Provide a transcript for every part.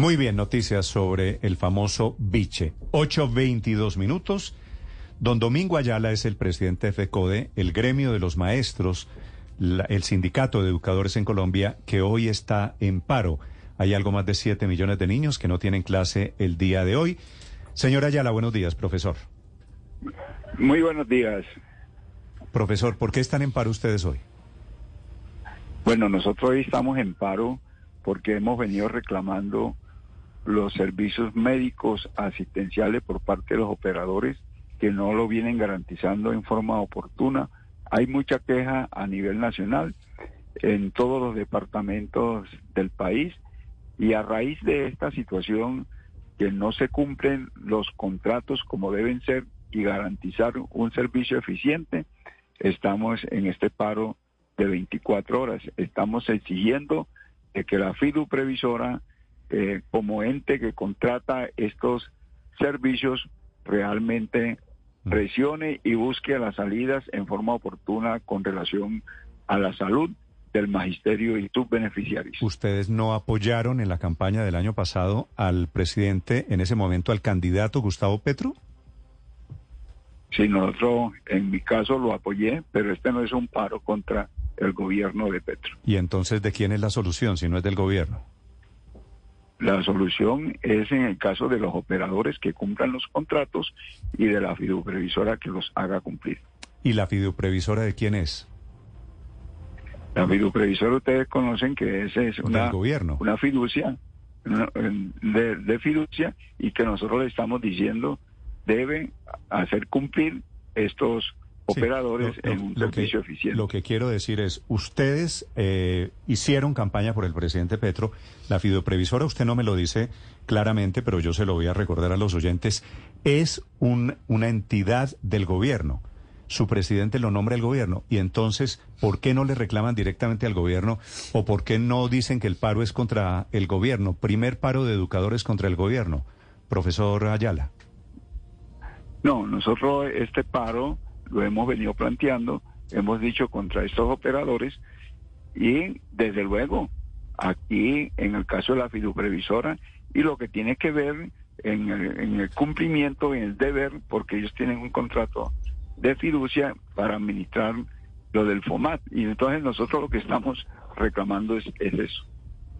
Muy bien, noticias sobre el famoso biche. 8.22 minutos. Don Domingo Ayala es el presidente de FECODE, el gremio de los maestros, la- el sindicato de educadores en Colombia, que hoy está en paro. Hay algo más de 7 millones de niños que no tienen clase el día de hoy. Señor Ayala, buenos días, profesor. Muy buenos días. Profesor, ¿por qué están en paro ustedes hoy? Bueno, nosotros hoy estamos en paro porque hemos venido reclamando los servicios médicos asistenciales por parte de los operadores que no lo vienen garantizando en forma oportuna. Hay mucha queja a nivel nacional en todos los departamentos del país y a raíz de esta situación que no se cumplen los contratos como deben ser y garantizar un servicio eficiente, estamos en este paro de 24 horas. Estamos exigiendo de que la FIDU previsora, eh, como ente que contrata estos servicios, realmente presione y busque las salidas en forma oportuna con relación a la salud del magisterio y sus beneficiarios. ¿Ustedes no apoyaron en la campaña del año pasado al presidente, en ese momento al candidato Gustavo Petro? Sí, nosotros en mi caso lo apoyé, pero este no es un paro contra el gobierno de Petro. Y entonces, ¿de quién es la solución si no es del gobierno? La solución es en el caso de los operadores que cumplan los contratos y de la fiduprevisora que los haga cumplir. ¿Y la fiduprevisora de quién es? La fiduprevisora ustedes conocen que ese es una, gobierno. una fiducia una- de, de fiducia y que nosotros le estamos diciendo debe hacer cumplir estos operadores lo- lo- en un lo que- servicio eficiente. Lo que quiero decir es, ustedes eh, hicieron campaña por el presidente Petro, la fiduprevisora, usted no me lo dice claramente, pero yo se lo voy a recordar a los oyentes, es un, una entidad del gobierno. Su presidente lo nombra el gobierno. Y entonces, ¿por qué no le reclaman directamente al gobierno o por qué no dicen que el paro es contra el gobierno? Primer paro de educadores contra el gobierno. Profesor Ayala. No, nosotros este paro lo hemos venido planteando, hemos dicho contra estos operadores y desde luego aquí en el caso de la fiduprevisora y lo que tiene que ver en el, en el cumplimiento, en el deber, porque ellos tienen un contrato de fiducia para administrar lo del FOMAT y entonces nosotros lo que estamos reclamando es, es eso.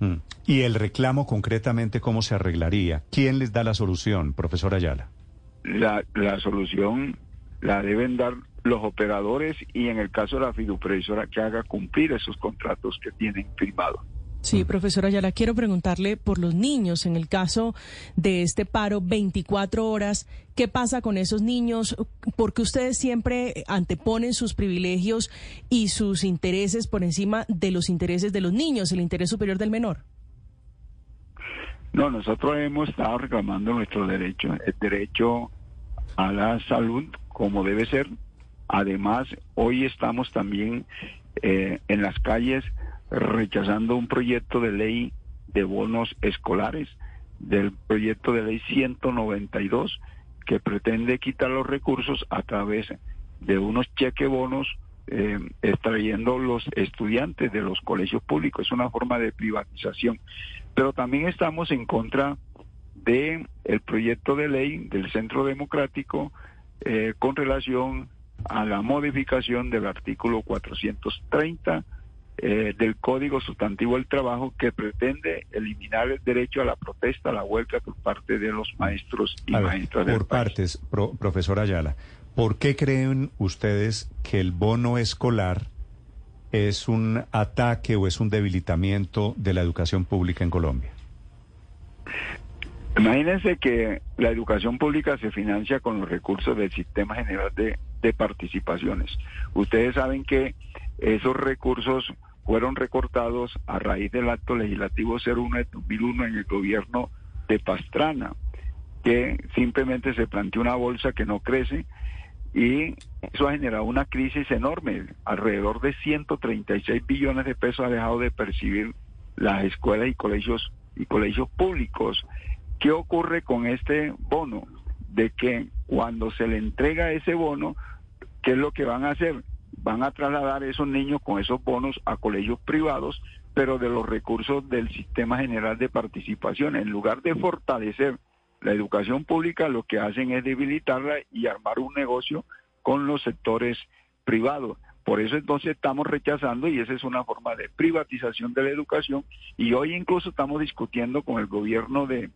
Mm. Y el reclamo concretamente, ¿cómo se arreglaría? ¿Quién les da la solución, profesor Ayala? La, la solución la deben dar los operadores y en el caso de la fiduprevisora que haga cumplir esos contratos que tienen firmados. Sí, profesora Ayala, quiero preguntarle por los niños en el caso de este paro 24 horas. ¿Qué pasa con esos niños? Porque ustedes siempre anteponen sus privilegios y sus intereses por encima de los intereses de los niños, el interés superior del menor. No, nosotros hemos estado reclamando nuestro derecho, el derecho a la salud como debe ser. Además, hoy estamos también eh, en las calles rechazando un proyecto de ley de bonos escolares, del proyecto de ley 192, que pretende quitar los recursos a través de unos cheque bonos eh, extrayendo los estudiantes de los colegios públicos. Es una forma de privatización. Pero también estamos en contra de el proyecto de ley del Centro Democrático eh, con relación a la modificación del artículo 430 eh, del Código Sustantivo del Trabajo que pretende eliminar el derecho a la protesta, a la huelga por parte de los maestros y A ver, maestras del por país. partes, pro- profesor Ayala, ¿por qué creen ustedes que el bono escolar es un ataque o es un debilitamiento de la educación pública en Colombia? Imagínense que la educación pública se financia con los recursos del Sistema General de, Participaciones. Ustedes saben que esos recursos fueron recortados a raíz del acto legislativo 01 de 2001 en el gobierno de Pastrana, que simplemente se planteó una bolsa que no crece y eso ha generado una crisis enorme. Alrededor de 136 billones de pesos ha dejado de percibir las escuelas y colegios y colegios públicos. ¿Qué ocurre con este bono? De que cuando se le entrega ese bono, ¿qué es lo que van a hacer? Van a trasladar esos niños con esos bonos a colegios privados, pero de los recursos del Sistema General de Participación. En lugar de fortalecer la educación pública, lo que hacen es debilitarla y armar un negocio con los sectores privados. Por eso entonces estamos rechazando y esa es una forma de privatización de la educación y hoy incluso estamos discutiendo con el gobierno de,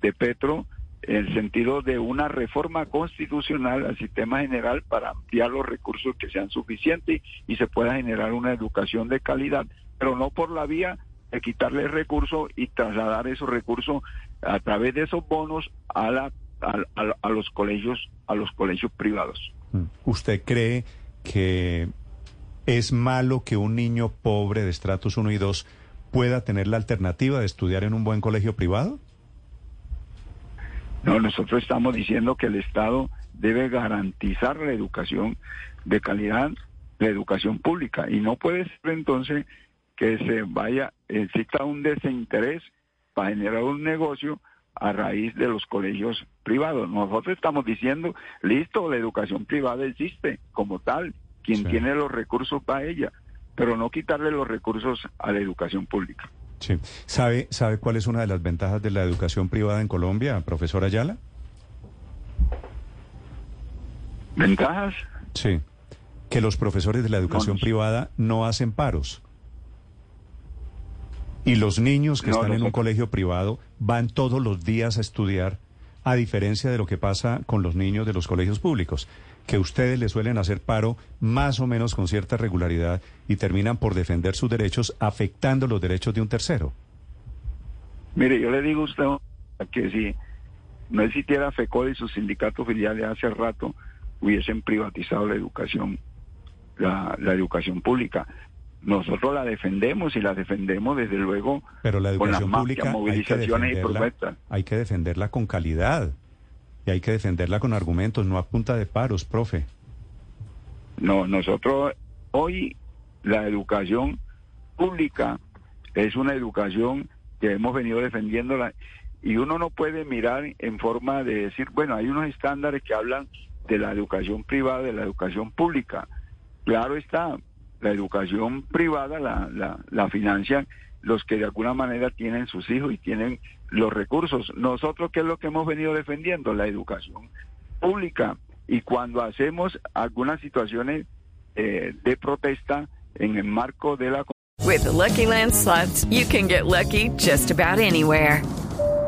de Petro en el sentido de una reforma constitucional al sistema general para ampliar los recursos que sean suficientes y se pueda generar una educación de calidad, pero no por la vía de quitarle recursos y trasladar esos recursos a través de esos bonos a, la, a, los colegios a los colegios privados. Mm. ¿Usted cree que es malo que un niño pobre de estratos 1 y 2 pueda tener la alternativa de estudiar en un buen colegio privado? No, nosotros estamos diciendo que el Estado debe garantizar la educación de calidad, la educación pública, y no puede ser entonces que se vaya, exista un desinterés para generar un negocio a raíz de los colegios privados. Nosotros estamos diciendo, listo, la educación privada existe como tal, quien tiene los recursos para ella, pero no quitarle los recursos a la educación pública. Sí. ¿Sabe, ¿Sabe cuál es una de las ventajas de la educación privada en Colombia, profesor Ayala? ¿Ventajas? Sí. Que los profesores de la educación privada no hacen paros. Y los niños que están en un colegio privado van todos los días a estudiar, a diferencia de lo que pasa con los niños de los colegios públicos, que ustedes le suelen hacer paro más o menos con cierta regularidad y terminan por defender sus derechos afectando los derechos de un tercero. Mire, yo le digo a usted que si no existiera FECODE y sus sindicatos filiales hace rato hubiesen privatizado la educación, la, la educación pública. Nosotros la defendemos y la defendemos desde luego Pero la educación con pública movilizaciones hay que, defenderla, hay que defenderla con calidad y hay que defenderla con argumentos, no a punta de paros, profe. No, nosotros hoy la educación pública es una educación que hemos venido defendiéndola y uno no puede mirar en forma de decir, bueno, hay unos estándares que hablan de la educación privada, de la educación pública. Claro está, la educación privada la, la, la financian los que de alguna manera tienen sus hijos y tienen los recursos. Nosotros, ¿qué es lo que hemos venido defendiendo? La educación pública. Y cuando hacemos algunas situaciones eh, de protesta en el marco de la... With Lucky Land slots, you can get lucky just about anywhere.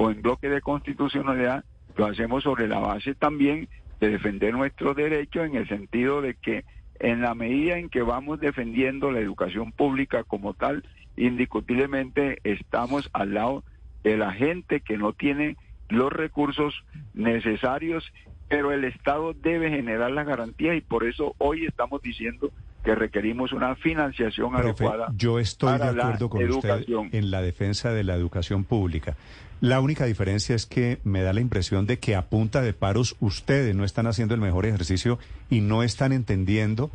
o en bloque de constitucionalidad, lo hacemos sobre la base también de defender nuestros derechos en el sentido de que en la medida en que vamos defendiendo la educación pública como tal, indiscutiblemente estamos al lado de la gente que no tiene los recursos necesarios, pero el Estado debe generar las garantías y por eso hoy estamos diciendo que requerimos una financiación adecuada. Yo estoy de acuerdo con usted en la defensa de la educación pública. La única diferencia es que me da la impresión de que a punta de paros ustedes no están haciendo el mejor ejercicio y no están entendiendo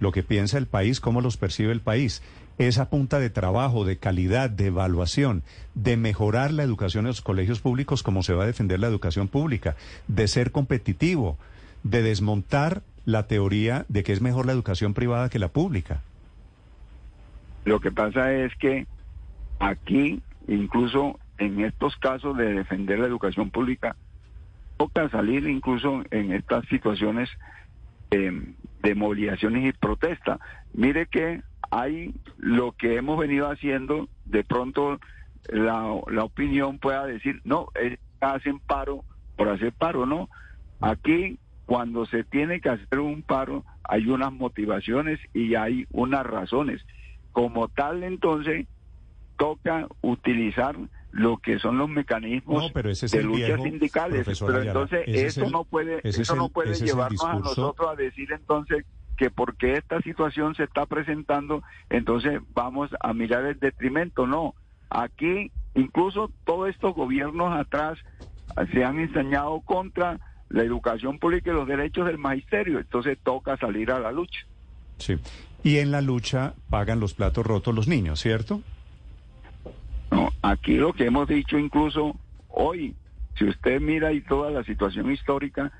lo que piensa el país, cómo los percibe el país. Esa punta de trabajo, de calidad, de evaluación, de mejorar la educación en los colegios públicos como se va a defender la educación pública, de ser competitivo, de desmontar la teoría de que es mejor la educación privada que la pública. Lo que pasa es que aquí, incluso en estos casos de defender la educación pública, toca salir incluso en estas situaciones de movilizaciones y protesta. Mire que hay lo que hemos venido haciendo, de pronto la, la opinión pueda decir, no, hacen paro por hacer paro, no. Aquí, cuando se tiene que hacer un paro, hay unas motivaciones y hay unas razones. Como tal, entonces, toca utilizar lo que son los mecanismos de lucha sindicales. Pero entonces eso no puede, eso no puede llevarnos a nosotros a decir entonces que porque esta situación se está presentando, entonces vamos a mirar el detrimento. No, aquí incluso todos estos gobiernos atrás se han enseñado contra la educación pública y los derechos del magisterio, entonces toca salir a la lucha. Sí, y en la lucha pagan los platos rotos los niños, ¿cierto? No, aquí lo que hemos dicho incluso hoy, si usted mira y toda la situación histórica,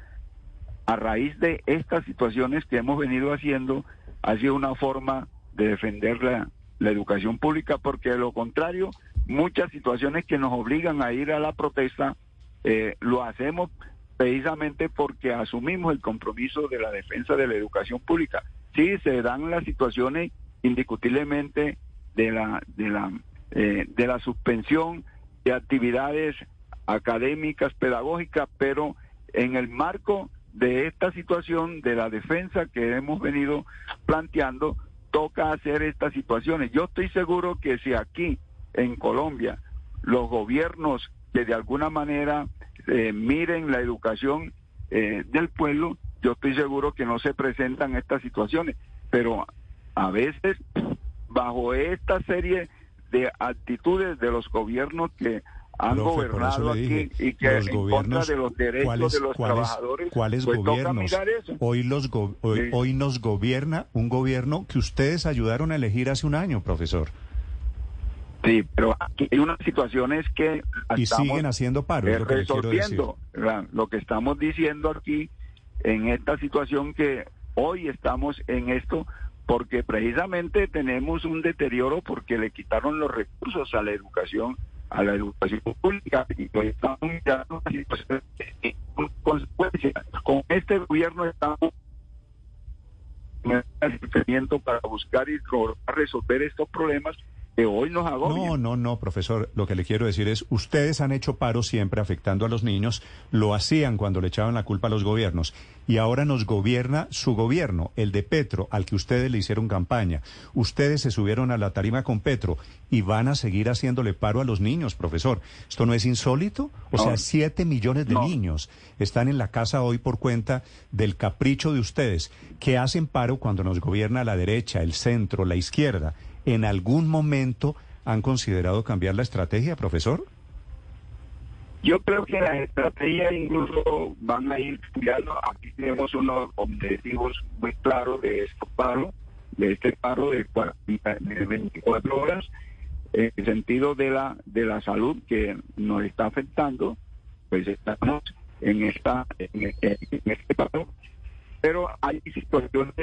a raíz de estas situaciones que hemos venido haciendo, ha sido una forma de defender la, educación pública, porque de lo contrario, muchas situaciones que nos obligan a ir a la protesta, eh, lo hacemos precisamente porque asumimos el compromiso de la defensa de la educación pública. Sí, se dan las situaciones indiscutiblemente de la, de la, eh, de la suspensión de actividades académicas, pedagógicas, pero en el marco de esta situación de la defensa que hemos venido planteando, toca hacer estas situaciones. Yo estoy seguro que si aquí en Colombia los gobiernos que de alguna manera eh, miren la educación eh, del pueblo, yo estoy seguro que no se presentan estas situaciones. Pero a veces, bajo esta serie de actitudes de los gobiernos que han gobernado aquí y que en contra de los derechos de los trabajadores. ¿Cuáles pues gobiernos? Hoy, los hoy, nos gobierna un gobierno que ustedes ayudaron a elegir hace un año, profesor. Sí, pero aquí hay unas situaciones que y siguen haciendo paro. lo, que resolviendo. Lo que estamos diciendo aquí en esta situación que hoy estamos en esto porque precisamente tenemos un deterioro porque le quitaron los recursos a la educación a la educación pública y hoy estamos mirando una situación de consecuencia. Con este gobierno estamos en para buscar y resolver estos problemas hoy nos No, no, no, profesor. Lo que le quiero decir es, ustedes han hecho paro siempre afectando a los niños, lo hacían cuando le echaban la culpa a los gobiernos, y ahora nos gobierna su gobierno, el de Petro, al que ustedes le hicieron campaña. Ustedes se subieron a la tarima con Petro y van a seguir haciéndole paro a los niños, profesor. ¿Esto no es insólito? O sea, siete millones de niños están en la casa hoy por cuenta del capricho de ustedes, que hacen paro cuando nos gobierna la derecha, el centro, la izquierda ¿En algún momento han considerado cambiar la estrategia, profesor? Yo creo que las estrategias incluso van a ir estudiando. Aquí tenemos unos objetivos muy claros de este paro, de este paro de, 24 horas, en el sentido de la de la salud que nos está afectando, pues estamos en esta en, este paro. Pero hay situaciones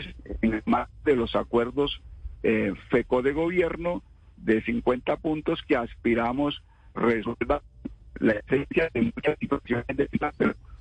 en el marco de los acuerdos eh, FECO de gobierno de 50 puntos que aspiramos resolver la esencia de muchas situaciones de vida,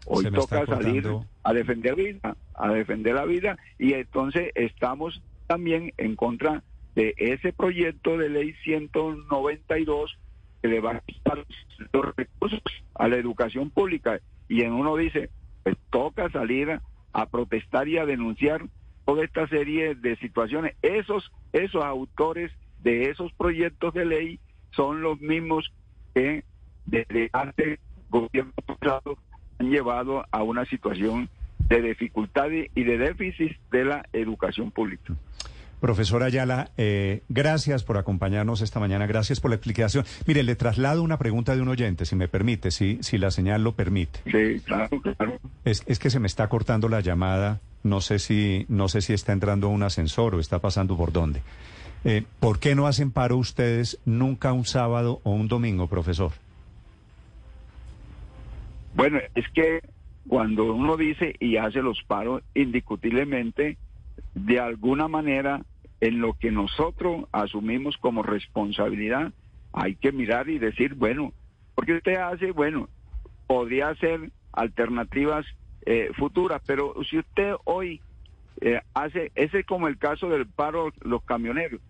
hoy toca salir a defender vida, a defender la vida y entonces estamos también en contra de ese proyecto de ley 192 que le va a quitar los recursos a la educación pública. Y en uno dice, pues toca salir a protestar y a denunciar toda esta serie de situaciones. Esos, esos autores de esos proyectos de ley son los mismos que desde antes gobierno pasado han llevado a una situación de dificultad y de déficit de la educación pública. Profesor Ayala, eh, gracias por acompañarnos esta mañana, gracias por la explicación. Mire, le traslado una pregunta de un oyente, si me permite, si, si la señal lo permite. Sí, claro, claro. Es, es que se me está cortando la llamada, no sé si, no sé si está entrando un ascensor o está pasando por dónde. Eh, ¿Por qué no hacen paro ustedes nunca un sábado o un domingo, profesor? Bueno, es que cuando uno dice y hace los paros, indiscutiblemente, de alguna manera en lo que nosotros asumimos como responsabilidad, hay que mirar y decir, bueno, porque usted hace, bueno, podría ser alternativas eh, futuras, pero si usted hoy eh, hace, ese es como el caso del paro los camioneros,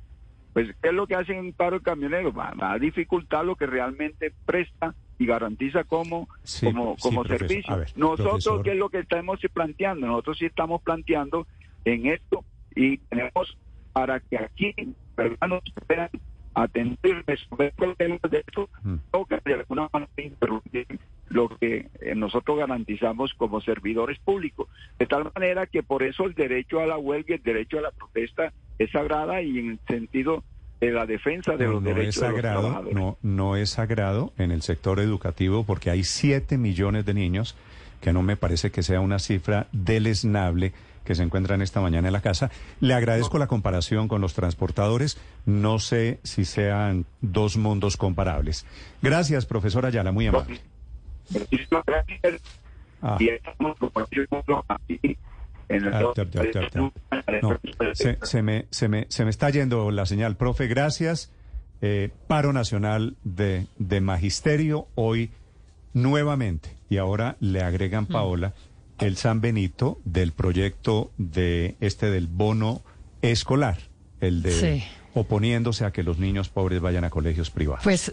pues ¿qué es lo que hacen en paro de camioneros? Va, va a dificultar lo que realmente presta y garantiza como, Sí, como, como servicio. Ver, Nosotros, profesor. ¿qué es lo que estamos planteando? Nosotros sí estamos planteando en esto y tenemos para que aquí ¿verdad? nos atender, resolver problemas de esto, Mm. o que de alguna manera que eh, nosotros garantizamos como servidores públicos. De tal manera que por eso el derecho a la huelga, el derecho a la protesta es sagrada y en el sentido de la defensa de No, los no es derechos de los sagrado, trabajadores. no, no es sagrado en el sector educativo porque hay 7 millones de niños, que no me parece que sea una cifra deleznable que se encuentran esta mañana en la casa. Le agradezco la comparación con los transportadores. No sé si sean dos mundos comparables. Gracias, profesora Ayala, muy amable. Muchísimas gracias. Ah. Y estamos compartiendo aquí en el- Ah, ya, ya, ya, ya. No, se, se me, se, me, se me está yendo la señal. Profe, gracias. Eh, paro nacional de, de magisterio hoy nuevamente. Y ahora le agregan, Paola, el San Benito del proyecto de este del bono escolar, el de Sí. oponiéndose a que los niños pobres vayan a colegios privados. Pues